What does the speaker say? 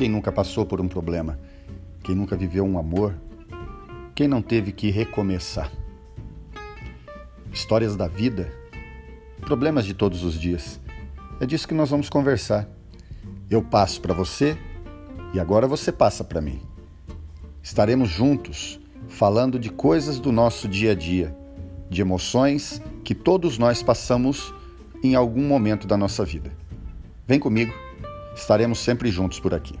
Quem nunca passou por um problema? Quem nunca viveu um amor? Quem não teve que recomeçar? Histórias da vida, problemas de todos os dias. É disso que nós vamos conversar. Eu passo para você e agora você passa para mim. Estaremos juntos falando de coisas do nosso dia a dia, de emoções que todos nós passamos em algum momento da nossa vida. Vem comigo, estaremos sempre juntos por aqui.